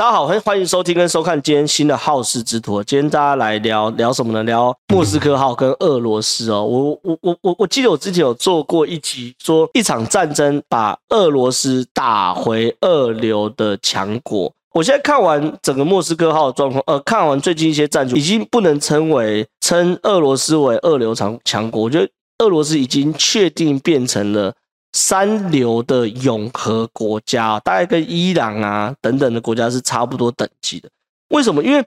大家好，欢迎欢迎收听跟收看今天新的好事之徒。今天大家来聊聊什么呢？聊莫斯科号跟俄罗斯哦。我我我我我记得我之前有做过一集，说一场战争把俄罗斯打回二流的强国。我现在看完整个莫斯科号的状况，呃，看完最近一些战局，已经不能称为称俄罗斯为二流强强国。我觉得俄罗斯已经确定变成了。三流的永和国家，大概跟伊朗啊等等的国家是差不多等级的。为什么？因为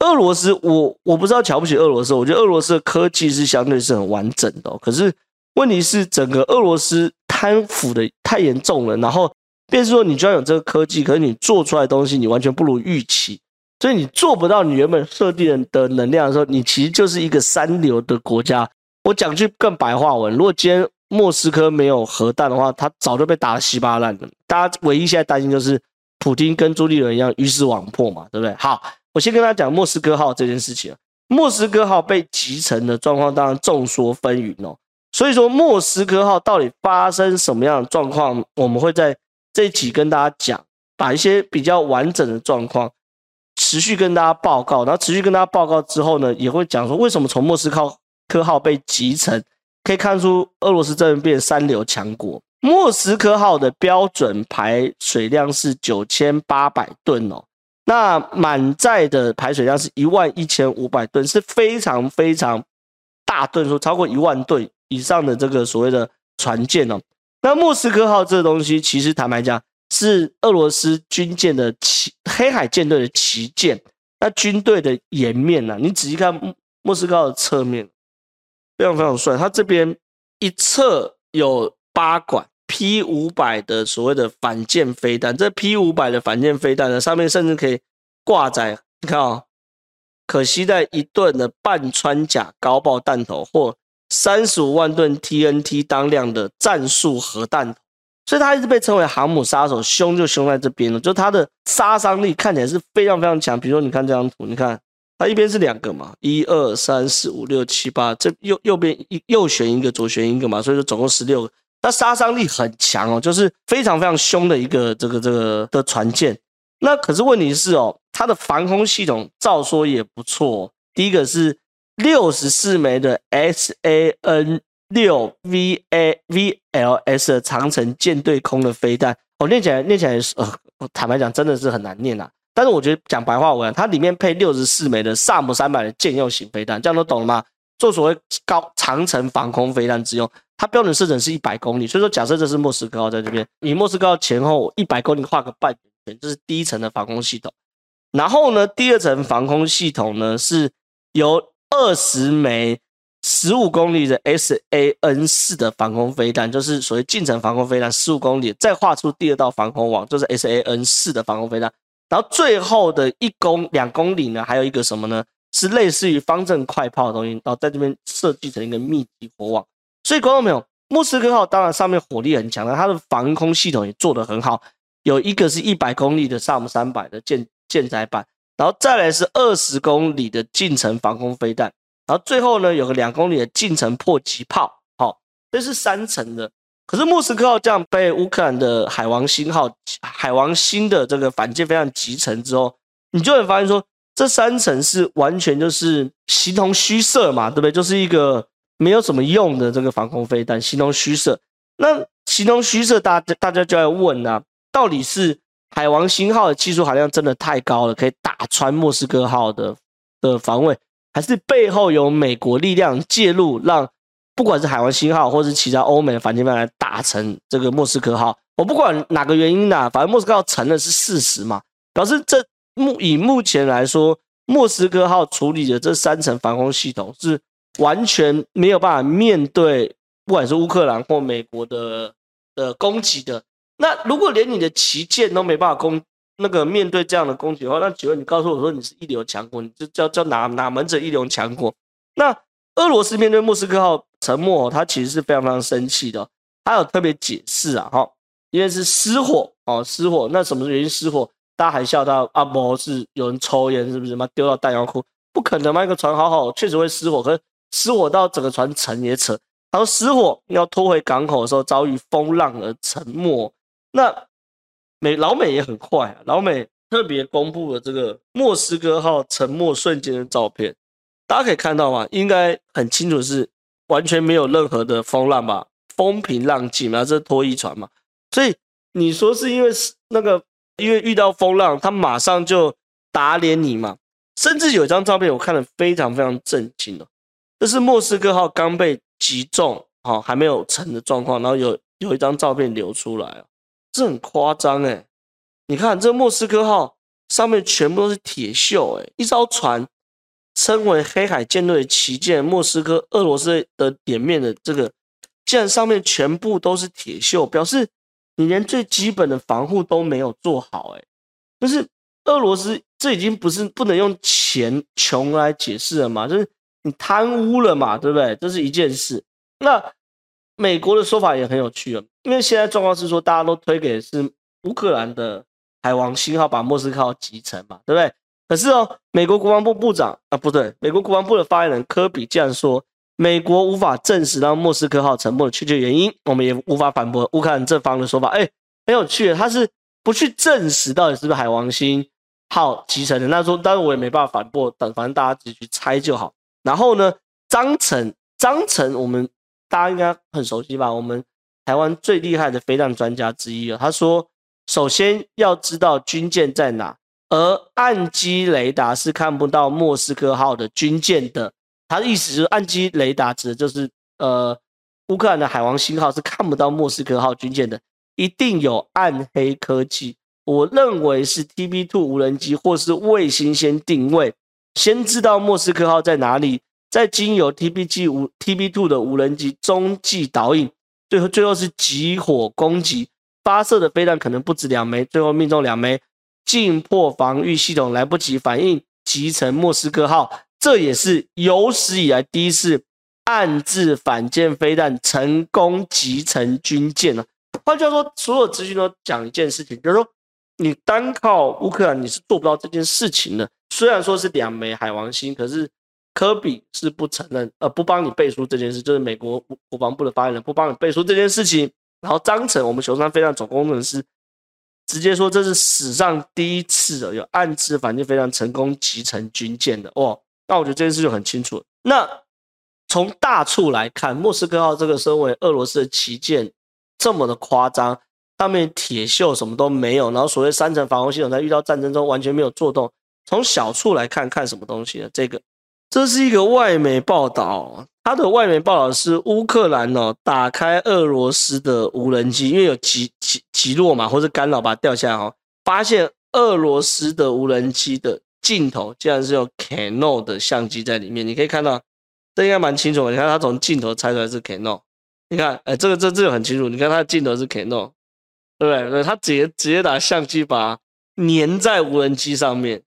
俄罗斯，我我不知道瞧不起俄罗斯，我觉得俄罗斯的科技是相对是很完整的。可是问题是，整个俄罗斯贪腐的太严重了，然后便是说你居然有这个科技，可是你做出来的东西你完全不如预期，所以你做不到你原本设定的能量的时候，你其实就是一个三流的国家。我讲句更白话文，如果今天。莫斯科没有核弹的话，他早就被打得稀巴烂了。大家唯一现在担心就是普丁跟朱立伦一样鱼死网破嘛，对不对？好，我先跟大家讲莫斯科号这件事情。莫斯科号被击沉的状况当然众说纷纭哦。所以说莫斯科号到底发生什么样的状况，我们会在这一集跟大家讲，把一些比较完整的状况持续跟大家报告。然后持续跟大家报告之后呢，也会讲说为什么从莫斯科号被击沉。可以看出，俄罗斯真的变三流强国。莫斯科号的标准排水量是九千八百吨哦，那满载的排水量是一万一千五百吨，是非常非常大吨数，超过一万吨以上的这个所谓的船舰哦。那莫斯科号这个东西，其实坦白讲，是俄罗斯军舰的旗，黑海舰队的旗舰。那军队的颜面呢、你仔细看莫斯科号的侧面。非常非常帅，它这边一侧有八管 P 五百的所谓的反舰飞弹，这 P 五百的反舰飞弹呢，上面甚至可以挂载，你看啊、哦，可携带一吨的半穿甲高爆弹头或三十五万吨 TNT 当量的战术核弹头，所以它一直被称为航母杀手，凶就凶在这边了，就它的杀伤力看起来是非常非常强。比如说，你看这张图，你看。它一边是两个嘛，一二三四五六七八，这右右边一右旋一个，左旋一个嘛，所以说总共十六个。它杀伤力很强哦，就是非常非常凶的一个这个这个的船舰。那可是问题是哦，它的防空系统照说也不错。第一个是六十四枚的 S A N 六 V A V L S 的长城舰对空的飞弹，哦，念起来念起来是呃，坦白讲真的是很难念呐。但是我觉得讲白话文，它里面配六十四枚的萨姆三百的舰用型飞弹，这样都懂了吗？做所谓高长城防空飞弹之用，它标准射程是一百公里，所以说假设这是莫斯科在这边，以莫斯科前后一百公里画个半圆圈，这是第一层的防空系统。然后呢，第二层防空系统呢是由二十枚十五公里的 S A N 四的防空飞弹，就是所谓近程防空飞弹，十五公里，再画出第二道防空网，就是 S A N 四的防空飞弹。然后最后的一公两公里呢，还有一个什么呢？是类似于方阵快炮的东西，然后在这边设计成一个密集火网。所以观众朋友，莫斯科号当然上面火力很强了，它的防空系统也做得很好。有一个是一百公里的萨姆三百的舰舰载版，然后再来是二十公里的近程防空飞弹，然后最后呢有个两公里的近程迫击炮。好，这是三层的。可是莫斯科号这样被乌克兰的海王星号、海王星的这个反舰飞弹击沉之后，你就会发现说，这三层是完全就是形同虚设嘛，对不对？就是一个没有什么用的这个防空飞弹，形同虚设。那形同虚设，大家大家就要问啊，到底是海王星号的技术含量真的太高了，可以打穿莫斯科号的的防卫，还是背后有美国力量介入让？不管是海王星号，或是其他欧美的反舰飞弹来打沉这个莫斯科号，我不管哪个原因呐，反正莫斯科号沉了是事实嘛，表示这目以目前来说，莫斯科号处理的这三层防空系统是完全没有办法面对，不管是乌克兰或美国的的攻击的。那如果连你的旗舰都没办法攻那个面对这样的攻击的话，那请问你告诉我说你是一流强国，你就叫叫哪哪门子一流强国？那俄罗斯面对莫斯科号沉没，他其实是非常非常生气的。他有特别解释啊，哈，因为是失火哦，失火。那什么原因失火？大家还笑他阿伯是有人抽烟，是不是？妈丢到弹药库，不可能嘛！一个船好好，确实会失火，可是失火到整个船沉也扯。他说失火要拖回港口的时候遭遇风浪而沉没。那美老美也很坏啊，老美特别公布了这个莫斯科号沉没瞬间的照片，大家可以看到吗？应该很清楚是完全没有任何的风浪吧，风平浪静嘛，这是拖曳船嘛，所以你说是因为那个因为遇到风浪，它马上就打脸你嘛？甚至有一张照片我看了非常非常震惊哦，这是莫斯科号刚被击中，好还没有沉的状况，然后有有一张照片流出来哦，这很夸张诶。你看这莫斯科号上面全部都是铁锈，诶，一艘船称为黑海舰队旗舰莫斯科，俄罗斯的脸面的这个，竟然上面全部都是铁锈，表示你连最基本的防护都没有做好，诶，就是俄罗斯这已经不是不能用钱穷来解释了嘛，就是你贪污了嘛，对不对？这是一件事。那美国的说法也很有趣啊，因为现在状况是说大家都推给是乌克兰的。海王星号把莫斯科号击沉嘛，对不对？可是哦，美国国防部部长啊，不对，美国国防部的发言人科比竟然说，美国无法证实让莫斯科号沉没的确切原因，我们也无法反驳乌克兰这方的说法。哎，很有趣，他是不去证实到底是不是海王星号击沉的。那说，当然我也没办法反驳，等反正大家自己去猜就好。然后呢，张程，张程，我们大家应该很熟悉吧？我们台湾最厉害的飞弹专家之一啊，他说。首先要知道军舰在哪，而岸基雷达是看不到莫斯科号的军舰的。他的意思是，岸基雷达指的就是，呃，乌克兰的海王星号是看不到莫斯科号军舰的，一定有暗黑科技。我认为是 TB2 无人机或是卫星先定位，先知道莫斯科号在哪里，再经由 TBG 无 TB2 的无人机中继导引，最后最后是集火攻击。发射的飞弹可能不止两枚，最后命中两枚，进破防御系统来不及反应，击沉莫斯科号。这也是有史以来第一次暗自反舰飞弹成功击沉军舰了。换句话说，所有资讯都讲一件事情，就是说你单靠乌克兰你是做不到这件事情的。虽然说是两枚海王星，可是科比是不承认，呃，不帮你背书这件事，就是美国国防部的发言人不帮你背书这件事情。然后张程，我们雄三飞弹总工程师直接说，这是史上第一次的有暗刺反舰非常成功集成军舰的哦。那我觉得这件事就很清楚。那从大处来看，莫斯科号这个身为俄罗斯的旗舰，这么的夸张，上面铁锈什么都没有，然后所谓三层防空系统在遇到战争中完全没有作动。从小处来看，看什么东西呢？这个，这是一个外媒报道。他的外媒报道是乌克兰哦，打开俄罗斯的无人机，因为有击击击落嘛，或者干扰把它掉下来哦，发现俄罗斯的无人机的镜头竟然是有 Canon 的相机在里面。你可以看到，这应该蛮清楚的。你看他从镜头猜出来是 Canon，你看，哎，这个这这个很清楚。你看他的镜头是 Canon，对不对？对，他直接直接拿相机把粘在无人机上面。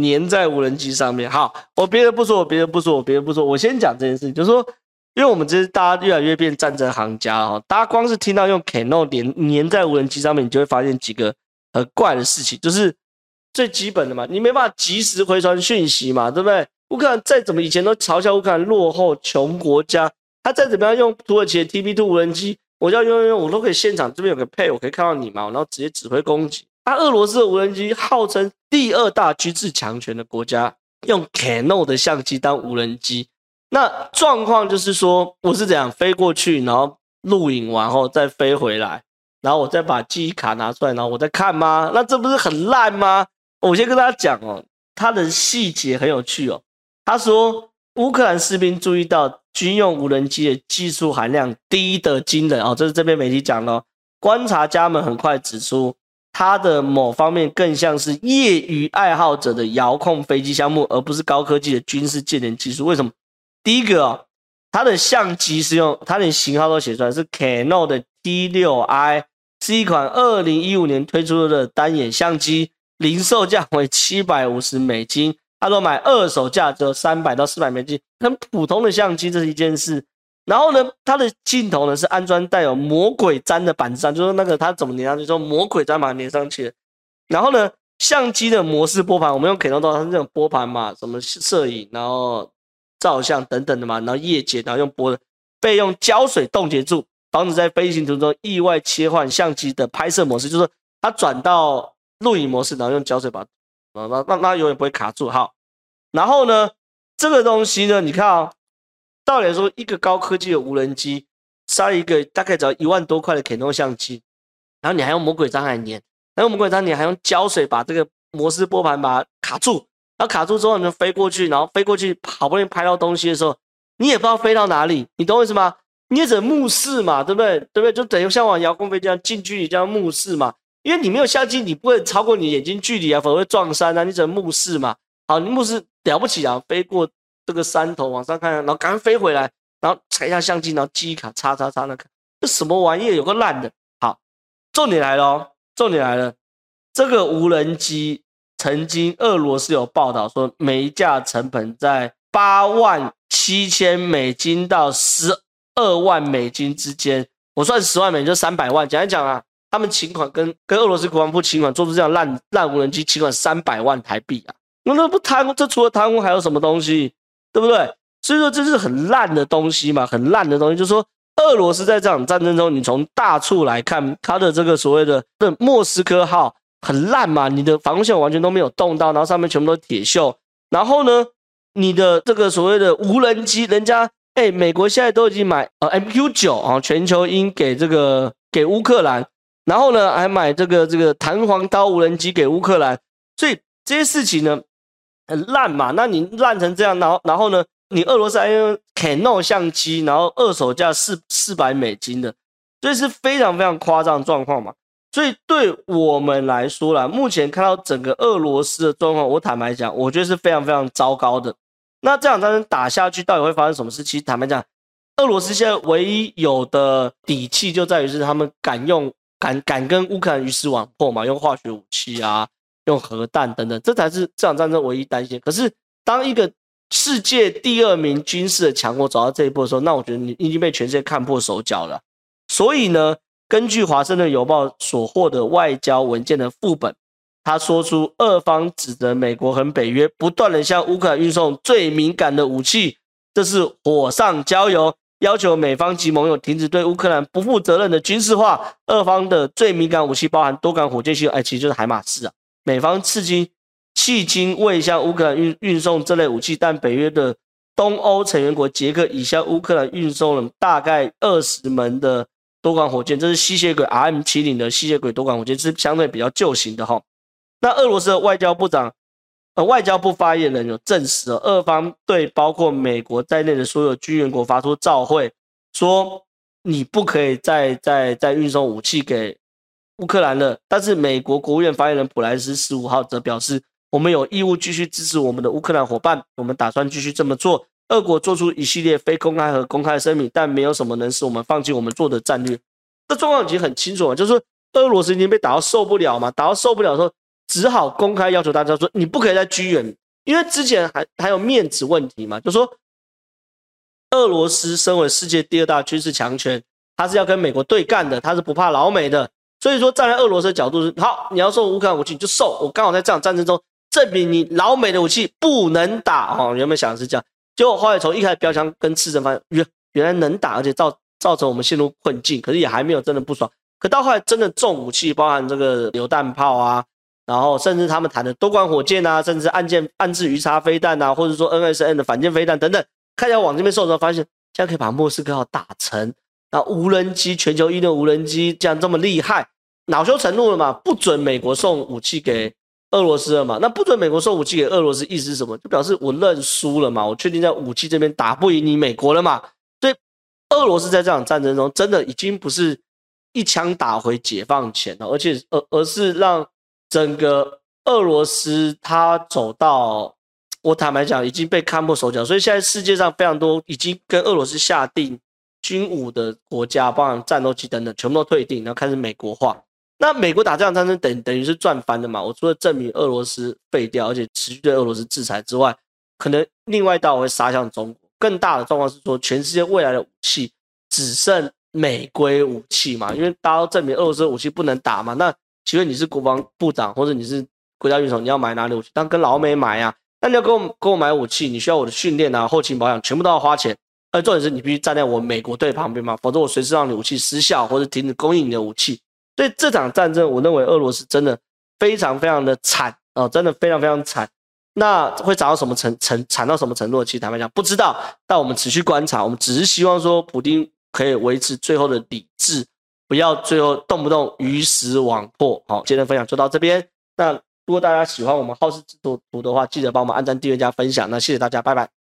粘在无人机上面。好，我别的不说，我别的不说，我别的不说，我先讲这件事情，就是说，因为我们这是大家越来越变战争行家哦，大家光是听到用 Cano 粘粘在无人机上面，你就会发现几个很怪的事情，就是最基本的嘛，你没办法及时回传讯息嘛，对不对？乌克兰再怎么以前都嘲笑乌克兰落后穷国家，他再怎么样用土耳其的 TB2 无人机，我要用用用，我都可以现场这边有个配，我可以看到你嘛，然后直接指挥攻击。他俄罗斯的无人机号称第二大军事强权的国家，用 Canon 的相机当无人机，那状况就是说，我是怎样飞过去，然后录影完后再飞回来，然后我再把记忆卡拿出来，然后我再看吗？那这不是很烂吗？我先跟大家讲哦，他的细节很有趣哦。他说，乌克兰士兵注意到军用无人机的技术含量低得惊人哦，这是这边媒体讲的哦。观察家们很快指出。它的某方面更像是业余爱好者的遥控飞机项目，而不是高科技的军事舰联技术。为什么？第一个、哦，它的相机是用它连型号都写出来，是 Canon 的 T6i，是一款二零一五年推出的单眼相机，零售价为七百五十美金。他说买二手价只有三百到四百美金，很普通的相机，这是一件事。然后呢，它的镜头呢是安装带有魔鬼毡的板子上，就是那个它怎么粘上去，说魔鬼毡把它粘上去。然后呢，相机的模式拨盘，我们用 Canon 它是这种拨盘嘛，什么摄影，然后照相等等的嘛，然后夜景，然后用拨的，被用胶水冻结住，防止在飞行途中意外切换相机的拍摄模式，就是它转到录影模式，然后用胶水把，那那那永远不会卡住。好，然后呢，这个东西呢，你看啊、道理来说，一个高科技的无人机，杀一个大概只要一万多块的 Canon 相机，然后你还用魔鬼毡来粘，然后魔鬼毡你还用胶水把这个摩斯拨盘把它卡住，然后卡住之后你就飞过去，然后飞过去好不容易拍到东西的时候，你也不知道飞到哪里，你懂我意思吗？你也只能目视嘛，对不对？对不对？就等于像往遥控飞机这样近距离这样目视嘛。因为你没有相机，你不会超过你眼睛距离啊，否则会撞山啊。你只能目视嘛。好，你目视了不起啊，飞过这个山头往上看，然后赶快飞回来，然后踩一下相机，然后记忆卡插插插那看，这什么玩意？有个烂的。好，重点来了哦，重点来了。这个无人机曾经俄罗斯有报道说，每一架成本在八万七千美金到十二万美金之间。我算十万美金就三百万。讲一讲啊。他们请款跟跟俄罗斯国防部请款，做出这样烂烂无人机，请款三百万台币啊！那那不贪污？这除了贪污还有什么东西？对不对？所以说这是很烂的东西嘛，很烂的东西。就是说，俄罗斯在这场战争中，你从大处来看，它的这个所谓的的莫斯科号很烂嘛，你的防空系统完全都没有动到，然后上面全部都是铁锈。然后呢，你的这个所谓的无人机，人家哎，美国现在都已经买呃 MQ 九啊，全球鹰给这个给乌克兰。然后呢，还买这个这个弹簧刀无人机给乌克兰，所以这些事情呢很烂嘛。那你烂成这样，然后然后呢，你俄罗斯还用 Canon 相机，然后二手价四四百美金的，所以是非常非常夸张状况嘛。所以对我们来说啦，目前看到整个俄罗斯的状况，我坦白讲，我觉得是非常非常糟糕的。那这场战争打下去，到底会发生什么事？其实坦白讲，俄罗斯现在唯一有的底气就在于是他们敢用。敢敢跟乌克兰鱼死网破嘛？用化学武器啊，用核弹等等，这才是这场战争唯一担心。可是，当一个世界第二名军事的强国走到这一步的时候，那我觉得你已经被全世界看破手脚了。所以呢，根据《华盛顿邮报》所获得外交文件的副本，他说出俄方指责美国和北约不断地向乌克兰运送最敏感的武器，这是火上浇油。要求美方及盟友停止对乌克兰不负责任的军事化。俄方的最敏感武器包含多管火箭系统，哎，其实就是海马斯啊。美方至今迄今未向乌克兰运运送这类武器，但北约的东欧成员国捷克已向乌克兰运送了大概二十门的多管火箭，这是吸血鬼 RM 七零的吸血鬼多管火箭，是相对比较旧型的哈。那俄罗斯的外交部长。呃，外交部发言人有证实了，俄方对包括美国在内的所有军援国发出照会，说你不可以再再再运送武器给乌克兰了。但是美国国务院发言人普莱斯十五号则表示，我们有义务继续支持我们的乌克兰伙伴，我们打算继续这么做。俄国做出一系列非公开和公开声明，但没有什么能使我们放弃我们做的战略。这状况已经很清楚了，就是说俄罗斯已经被打到受不了嘛，打到受不了的时候。只好公开要求大家说，你不可以再支援，因为之前还还有面子问题嘛，就说俄罗斯身为世界第二大军事强权，他是要跟美国对干的，他是不怕老美的，所以说站在俄罗斯的角度是，好，你要送乌克兰武器你就送，我刚好在这场战争中证明你老美的武器不能打哦，原本想的是这样，结果后来从一开始标枪跟刺针发现，原原来能打，而且造造成我们陷入困境，可是也还没有真的不爽，可到后来真的重武器，包含这个榴弹炮啊。然后甚至他们谈的多管火箭啊，甚至暗箭暗制鱼叉飞弹啊，或者说 N S N 的反舰飞弹等等，看起来往这边送的时候，发现现在可以把莫斯科号打沉。那无人机全球一的无人机这样这么厉害，恼羞成怒了嘛？不准美国送武器给俄罗斯了嘛？那不准美国送武器给俄罗斯，意思是什么？就表示我认输了嘛？我确定在武器这边打不赢你美国了嘛？所以俄罗斯在这场战争中，真的已经不是一枪打回解放前了，而且而而是让。整个俄罗斯，它走到我坦白讲已经被看破手脚，所以现在世界上非常多已经跟俄罗斯下定军武的国家，包含战斗机等等，全部都退订，然后开始美国化。那美国打这场战争等等于是赚翻的嘛？我除了证明俄罗斯废掉，而且持续对俄罗斯制裁之外，可能另外一道会杀向中国。更大的状况是说，全世界未来的武器只剩美规武器嘛？因为大家都证明俄罗斯武器不能打嘛？那请问你是国防部长，或者你是国家元首，你要买哪里武器？当然跟老美买啊。那你要跟我跟我买武器，你需要我的训练啊、后勤保养，全部都要花钱。而重点是你必须站在我美国队旁边嘛，否则我随时让你武器失效或者停止供应你的武器。所以这场战争，我认为俄罗斯真的非常非常的惨哦，真的非常非常惨。那会涨到什么程程惨到什么程度？其实坦白讲不知道，但我们持续观察，我们只是希望说普丁可以维持最后的理智，不要最后动不动鱼死网破。好，今天分享就到这边。那如果大家喜欢我们好事之徒的话，记得帮我们按赞、订阅、加分享。那谢谢大家，拜拜。